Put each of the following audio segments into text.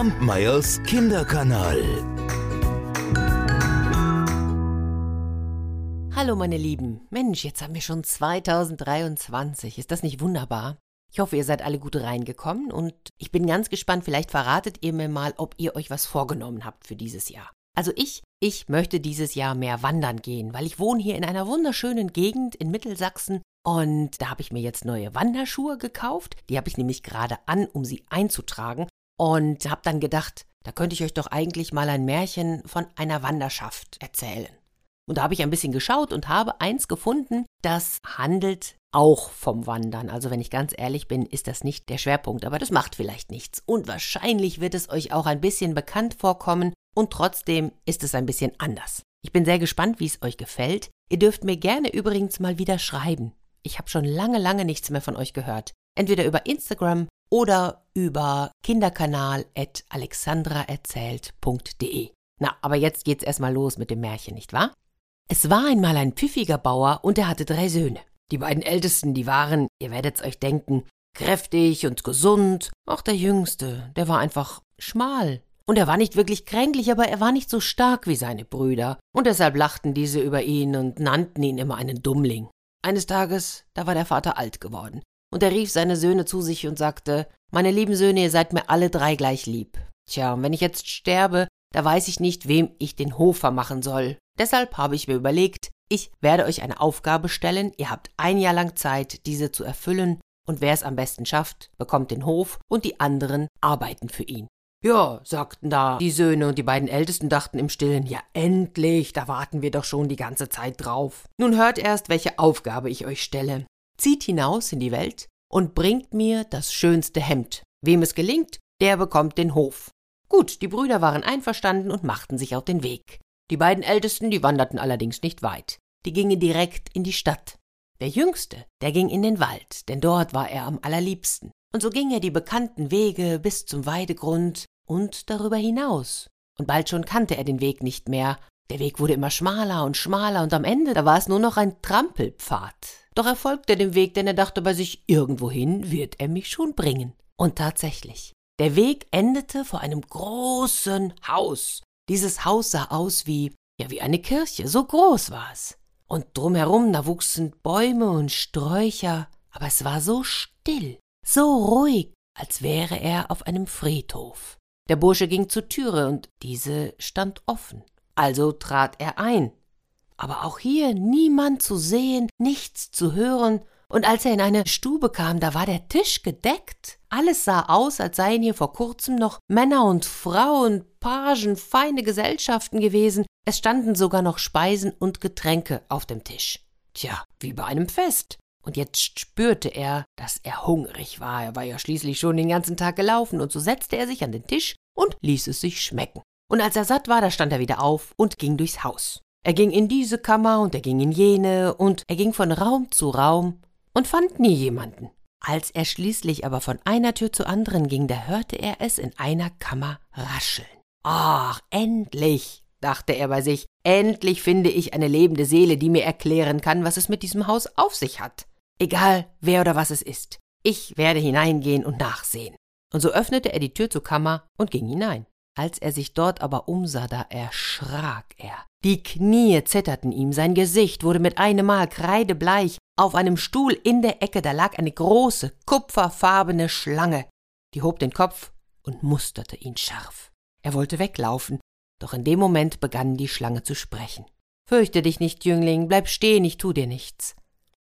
Kampmeyers Kinderkanal. Hallo meine Lieben. Mensch, jetzt haben wir schon 2023. Ist das nicht wunderbar? Ich hoffe, ihr seid alle gut reingekommen und ich bin ganz gespannt, vielleicht verratet ihr mir mal, ob ihr euch was vorgenommen habt für dieses Jahr. Also ich, ich möchte dieses Jahr mehr wandern gehen, weil ich wohne hier in einer wunderschönen Gegend in Mittelsachsen und da habe ich mir jetzt neue Wanderschuhe gekauft. Die habe ich nämlich gerade an, um sie einzutragen und habe dann gedacht, da könnte ich euch doch eigentlich mal ein Märchen von einer Wanderschaft erzählen. Und da habe ich ein bisschen geschaut und habe eins gefunden, das handelt auch vom Wandern. Also wenn ich ganz ehrlich bin, ist das nicht der Schwerpunkt, aber das macht vielleicht nichts. Und wahrscheinlich wird es euch auch ein bisschen bekannt vorkommen und trotzdem ist es ein bisschen anders. Ich bin sehr gespannt, wie es euch gefällt. Ihr dürft mir gerne übrigens mal wieder schreiben. Ich habe schon lange, lange nichts mehr von euch gehört. Entweder über Instagram oder über kinderkanal.alexandraerzählt.de. Na, aber jetzt geht's erstmal los mit dem Märchen, nicht wahr? Es war einmal ein pfiffiger Bauer und er hatte drei Söhne. Die beiden Ältesten, die waren, ihr werdet's euch denken, kräftig und gesund. Auch der Jüngste, der war einfach schmal. Und er war nicht wirklich kränklich, aber er war nicht so stark wie seine Brüder. Und deshalb lachten diese über ihn und nannten ihn immer einen Dummling. Eines Tages, da war der Vater alt geworden. Und er rief seine Söhne zu sich und sagte, meine lieben Söhne, ihr seid mir alle drei gleich lieb. Tja, und wenn ich jetzt sterbe, da weiß ich nicht, wem ich den Hof vermachen soll. Deshalb habe ich mir überlegt, ich werde euch eine Aufgabe stellen, ihr habt ein Jahr lang Zeit, diese zu erfüllen, und wer es am besten schafft, bekommt den Hof und die anderen arbeiten für ihn. Ja, sagten da die Söhne und die beiden Ältesten dachten im Stillen, ja endlich, da warten wir doch schon die ganze Zeit drauf. Nun hört erst, welche Aufgabe ich euch stelle. Zieht hinaus in die Welt und bringt mir das schönste Hemd. Wem es gelingt, der bekommt den Hof. Gut, die Brüder waren einverstanden und machten sich auf den Weg. Die beiden Ältesten, die wanderten allerdings nicht weit. Die gingen direkt in die Stadt. Der Jüngste, der ging in den Wald, denn dort war er am allerliebsten. Und so ging er die bekannten Wege bis zum Weidegrund und darüber hinaus. Und bald schon kannte er den Weg nicht mehr. Der Weg wurde immer schmaler und schmaler und am Ende, da war es nur noch ein Trampelpfad. Doch er folgte dem Weg, denn er dachte bei sich, irgendwohin wird er mich schon bringen. Und tatsächlich. Der Weg endete vor einem großen Haus. Dieses Haus sah aus wie, ja, wie eine Kirche, so groß war es. Und drumherum, da wuchsen Bäume und Sträucher, aber es war so still, so ruhig, als wäre er auf einem Friedhof. Der Bursche ging zur Türe und diese stand offen. Also trat er ein. Aber auch hier niemand zu sehen, nichts zu hören, und als er in eine Stube kam, da war der Tisch gedeckt. Alles sah aus, als seien hier vor kurzem noch Männer und Frauen, Pagen, feine Gesellschaften gewesen. Es standen sogar noch Speisen und Getränke auf dem Tisch. Tja, wie bei einem Fest. Und jetzt spürte er, dass er hungrig war. Er war ja schließlich schon den ganzen Tag gelaufen, und so setzte er sich an den Tisch und ließ es sich schmecken. Und als er satt war, da stand er wieder auf und ging durchs Haus. Er ging in diese Kammer und er ging in jene und er ging von Raum zu Raum und fand nie jemanden. Als er schließlich aber von einer Tür zur anderen ging, da hörte er es in einer Kammer rascheln. Ach, endlich, dachte er bei sich, endlich finde ich eine lebende Seele, die mir erklären kann, was es mit diesem Haus auf sich hat. Egal, wer oder was es ist. Ich werde hineingehen und nachsehen. Und so öffnete er die Tür zur Kammer und ging hinein. Als er sich dort aber umsah, da erschrak er. Die Knie zitterten ihm, sein Gesicht wurde mit einem Mal kreidebleich. Auf einem Stuhl in der Ecke, da lag eine große, kupferfarbene Schlange. Die hob den Kopf und musterte ihn scharf. Er wollte weglaufen, doch in dem Moment begann die Schlange zu sprechen. Fürchte dich nicht, Jüngling, bleib stehen, ich tu dir nichts.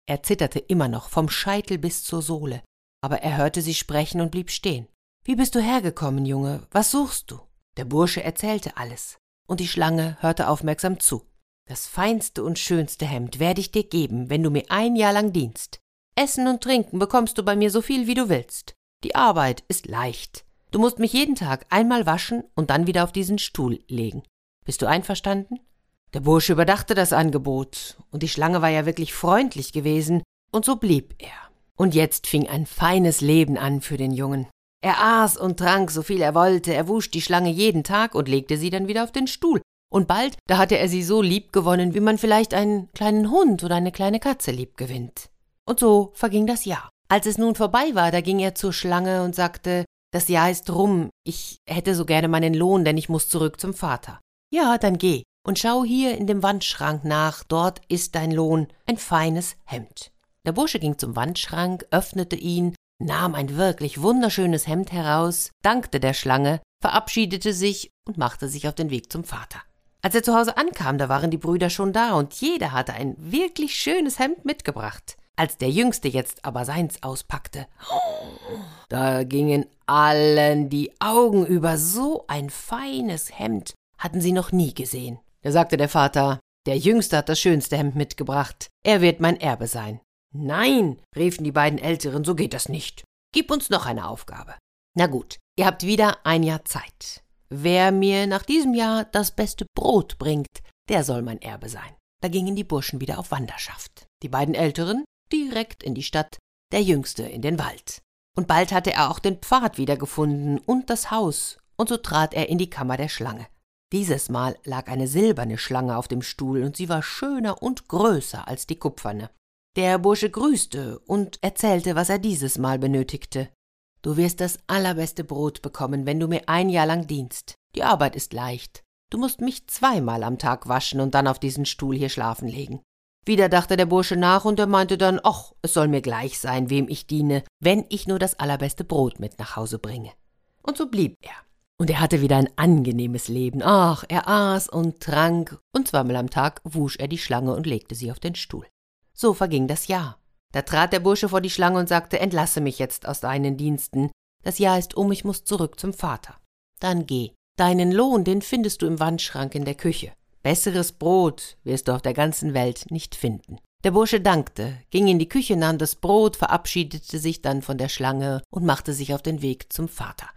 Er zitterte immer noch vom Scheitel bis zur Sohle, aber er hörte sie sprechen und blieb stehen. Wie bist du hergekommen, Junge? Was suchst du? Der Bursche erzählte alles, und die Schlange hörte aufmerksam zu. Das feinste und schönste Hemd werde ich dir geben, wenn du mir ein Jahr lang dienst. Essen und Trinken bekommst du bei mir so viel, wie du willst. Die Arbeit ist leicht. Du musst mich jeden Tag einmal waschen und dann wieder auf diesen Stuhl legen. Bist du einverstanden? Der Bursche überdachte das Angebot, und die Schlange war ja wirklich freundlich gewesen, und so blieb er. Und jetzt fing ein feines Leben an für den Jungen. Er aß und trank so viel er wollte, er wusch die Schlange jeden Tag und legte sie dann wieder auf den Stuhl. Und bald, da hatte er sie so lieb gewonnen, wie man vielleicht einen kleinen Hund oder eine kleine Katze lieb gewinnt. Und so verging das Jahr. Als es nun vorbei war, da ging er zur Schlange und sagte, das Jahr ist rum, ich hätte so gerne meinen Lohn, denn ich muss zurück zum Vater. Ja, dann geh und schau hier in dem Wandschrank nach, dort ist dein Lohn, ein feines Hemd. Der Bursche ging zum Wandschrank, öffnete ihn, nahm ein wirklich wunderschönes Hemd heraus, dankte der Schlange, verabschiedete sich und machte sich auf den Weg zum Vater. Als er zu Hause ankam, da waren die Brüder schon da und jeder hatte ein wirklich schönes Hemd mitgebracht. Als der Jüngste jetzt aber seins auspackte, da gingen allen die Augen über. So ein feines Hemd hatten sie noch nie gesehen. Da sagte der Vater, der Jüngste hat das schönste Hemd mitgebracht. Er wird mein Erbe sein. Nein, riefen die beiden Älteren, so geht das nicht. Gib uns noch eine Aufgabe. Na gut, ihr habt wieder ein Jahr Zeit. Wer mir nach diesem Jahr das beste Brot bringt, der soll mein Erbe sein. Da gingen die Burschen wieder auf Wanderschaft. Die beiden Älteren direkt in die Stadt, der Jüngste in den Wald. Und bald hatte er auch den Pfad wiedergefunden und das Haus, und so trat er in die Kammer der Schlange. Dieses Mal lag eine silberne Schlange auf dem Stuhl, und sie war schöner und größer als die kupferne. Der Bursche grüßte und erzählte, was er dieses Mal benötigte. Du wirst das allerbeste Brot bekommen, wenn du mir ein Jahr lang dienst. Die Arbeit ist leicht. Du musst mich zweimal am Tag waschen und dann auf diesen Stuhl hier schlafen legen. Wieder dachte der Bursche nach und er meinte dann, ach, es soll mir gleich sein, wem ich diene, wenn ich nur das allerbeste Brot mit nach Hause bringe. Und so blieb er. Und er hatte wieder ein angenehmes Leben. Ach, er aß und trank, und zweimal am Tag wusch er die Schlange und legte sie auf den Stuhl. So verging das Jahr. Da trat der Bursche vor die Schlange und sagte, entlasse mich jetzt aus deinen Diensten. Das Jahr ist um, ich muss zurück zum Vater. Dann geh. Deinen Lohn, den findest du im Wandschrank in der Küche. Besseres Brot wirst du auf der ganzen Welt nicht finden. Der Bursche dankte, ging in die Küche, nahm das Brot, verabschiedete sich dann von der Schlange und machte sich auf den Weg zum Vater.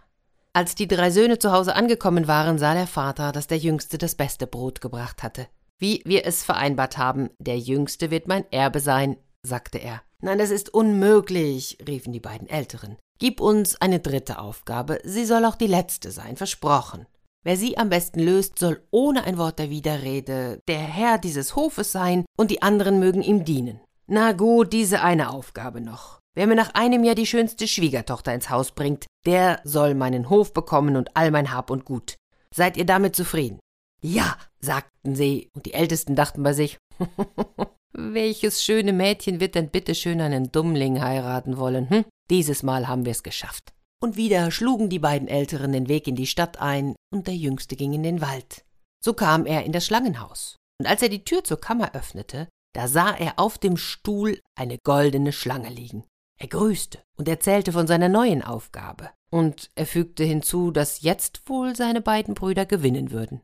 Als die drei Söhne zu Hause angekommen waren, sah der Vater, dass der Jüngste das beste Brot gebracht hatte. Wie wir es vereinbart haben, der Jüngste wird mein Erbe sein, sagte er. Nein, das ist unmöglich, riefen die beiden Älteren. Gib uns eine dritte Aufgabe, sie soll auch die letzte sein, versprochen. Wer sie am besten löst, soll ohne ein Wort der Widerrede der Herr dieses Hofes sein, und die anderen mögen ihm dienen. Na gut, diese eine Aufgabe noch. Wer mir nach einem Jahr die schönste Schwiegertochter ins Haus bringt, der soll meinen Hof bekommen und all mein Hab und Gut. Seid ihr damit zufrieden? Ja, sagten sie, und die Ältesten dachten bei sich, welches schöne Mädchen wird denn bitte schön einen Dummling heiraten wollen, hm? Dieses Mal haben wir's geschafft. Und wieder schlugen die beiden Älteren den Weg in die Stadt ein, und der Jüngste ging in den Wald. So kam er in das Schlangenhaus. Und als er die Tür zur Kammer öffnete, da sah er auf dem Stuhl eine goldene Schlange liegen. Er grüßte und erzählte von seiner neuen Aufgabe. Und er fügte hinzu, dass jetzt wohl seine beiden Brüder gewinnen würden.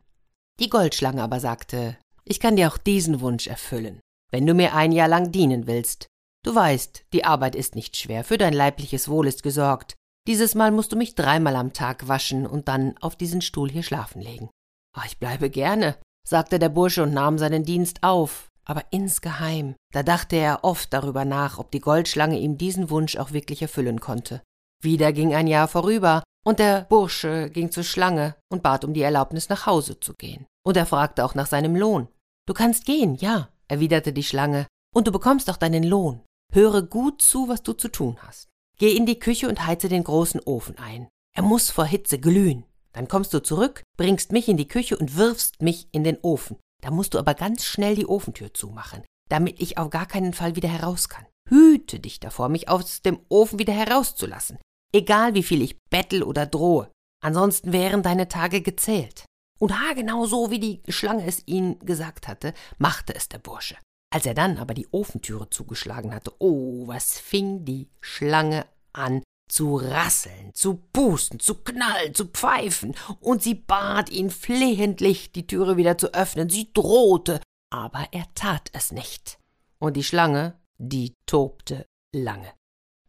Die Goldschlange aber sagte, ich kann dir auch diesen Wunsch erfüllen, wenn du mir ein Jahr lang dienen willst. Du weißt, die Arbeit ist nicht schwer, für dein leibliches Wohl ist gesorgt. Dieses Mal musst du mich dreimal am Tag waschen und dann auf diesen Stuhl hier schlafen legen. Ach, ich bleibe gerne, sagte der Bursche und nahm seinen Dienst auf, aber insgeheim. Da dachte er oft darüber nach, ob die Goldschlange ihm diesen Wunsch auch wirklich erfüllen konnte. Wieder ging ein Jahr vorüber, und der Bursche ging zur Schlange und bat um die Erlaubnis, nach Hause zu gehen. Und er fragte auch nach seinem Lohn. Du kannst gehen, ja, erwiderte die Schlange, und du bekommst auch deinen Lohn. Höre gut zu, was du zu tun hast. Geh in die Küche und heize den großen Ofen ein. Er muss vor Hitze glühen. Dann kommst du zurück, bringst mich in die Küche und wirfst mich in den Ofen. Da musst du aber ganz schnell die Ofentür zumachen, damit ich auf gar keinen Fall wieder heraus kann. Hüte dich davor, mich aus dem Ofen wieder herauszulassen, egal wie viel ich bettel oder drohe. Ansonsten wären deine Tage gezählt. Und haargenau so, wie die Schlange es ihm gesagt hatte, machte es der Bursche. Als er dann aber die Ofentüre zugeschlagen hatte, oh, was fing die Schlange an zu rasseln, zu pusten, zu knallen, zu pfeifen, und sie bat ihn flehentlich, die Türe wieder zu öffnen, sie drohte, aber er tat es nicht. Und die Schlange, die tobte lange.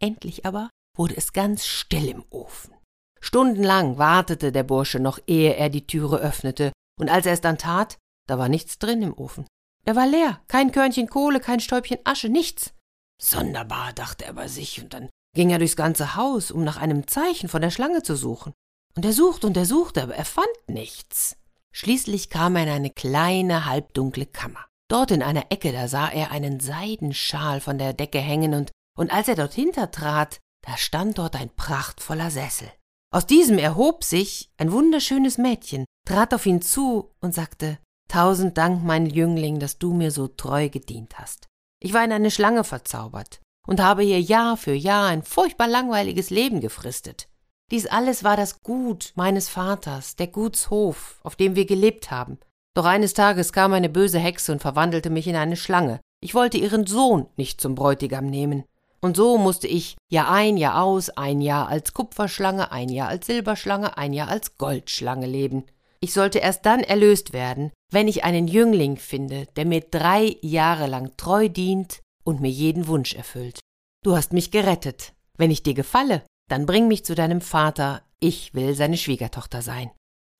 Endlich aber wurde es ganz still im Ofen. Stundenlang wartete der Bursche noch, ehe er die Türe öffnete, und als er es dann tat, da war nichts drin im Ofen. Er war leer, kein Körnchen Kohle, kein Stäubchen Asche, nichts. Sonderbar, dachte er bei sich, und dann ging er durchs ganze Haus, um nach einem Zeichen von der Schlange zu suchen. Und er suchte und er suchte, aber er fand nichts. Schließlich kam er in eine kleine, halbdunkle Kammer. Dort in einer Ecke, da sah er einen Seidenschal von der Decke hängen, und, und als er dort hintertrat, da stand dort ein prachtvoller Sessel. Aus diesem erhob sich ein wunderschönes Mädchen, trat auf ihn zu und sagte Tausend Dank, mein Jüngling, dass du mir so treu gedient hast. Ich war in eine Schlange verzaubert und habe hier Jahr für Jahr ein furchtbar langweiliges Leben gefristet. Dies alles war das Gut meines Vaters, der Gutshof, auf dem wir gelebt haben. Doch eines Tages kam eine böse Hexe und verwandelte mich in eine Schlange. Ich wollte ihren Sohn nicht zum Bräutigam nehmen. Und so musste ich Jahr ein, Jahr aus, ein Jahr als Kupferschlange, ein Jahr als Silberschlange, ein Jahr als Goldschlange leben. Ich sollte erst dann erlöst werden, wenn ich einen Jüngling finde, der mir drei Jahre lang treu dient und mir jeden Wunsch erfüllt. Du hast mich gerettet. Wenn ich dir gefalle, dann bring mich zu deinem Vater, ich will seine Schwiegertochter sein.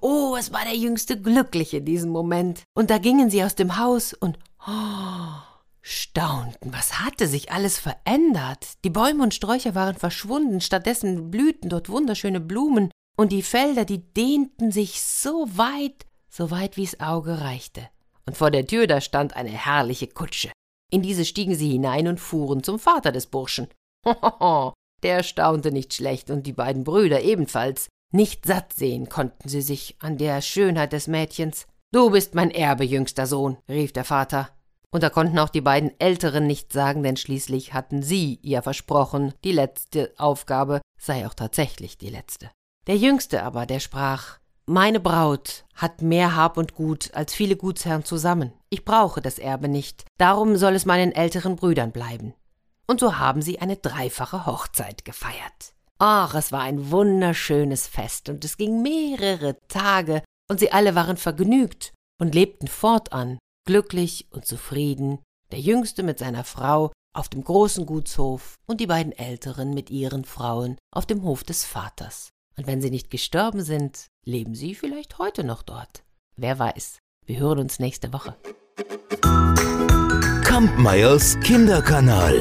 Oh, es war der Jüngste glücklich in diesem Moment. Und da gingen sie aus dem Haus und oh, staunten, was hatte sich alles verändert. Die Bäume und Sträucher waren verschwunden, stattdessen blühten dort wunderschöne Blumen, und die Felder, die dehnten sich so weit, so weit wie's Auge reichte. Und vor der Tür da stand eine herrliche Kutsche. In diese stiegen sie hinein und fuhren zum Vater des Burschen. Hohoho, der staunte nicht schlecht und die beiden Brüder ebenfalls. Nicht satt sehen konnten sie sich an der Schönheit des Mädchens. Du bist mein Erbe, jüngster Sohn, rief der Vater. Und da konnten auch die beiden Älteren nicht sagen, denn schließlich hatten sie ihr versprochen, die letzte Aufgabe sei auch tatsächlich die letzte. Der Jüngste aber, der sprach Meine Braut hat mehr Hab und Gut als viele Gutsherren zusammen. Ich brauche das Erbe nicht, darum soll es meinen älteren Brüdern bleiben und so haben sie eine dreifache Hochzeit gefeiert. Ach, es war ein wunderschönes Fest, und es ging mehrere Tage, und sie alle waren vergnügt und lebten fortan, glücklich und zufrieden, der Jüngste mit seiner Frau auf dem großen Gutshof und die beiden Älteren mit ihren Frauen auf dem Hof des Vaters. Und wenn sie nicht gestorben sind, leben sie vielleicht heute noch dort. Wer weiß. Wir hören uns nächste Woche. Kampmeyers Kinderkanal.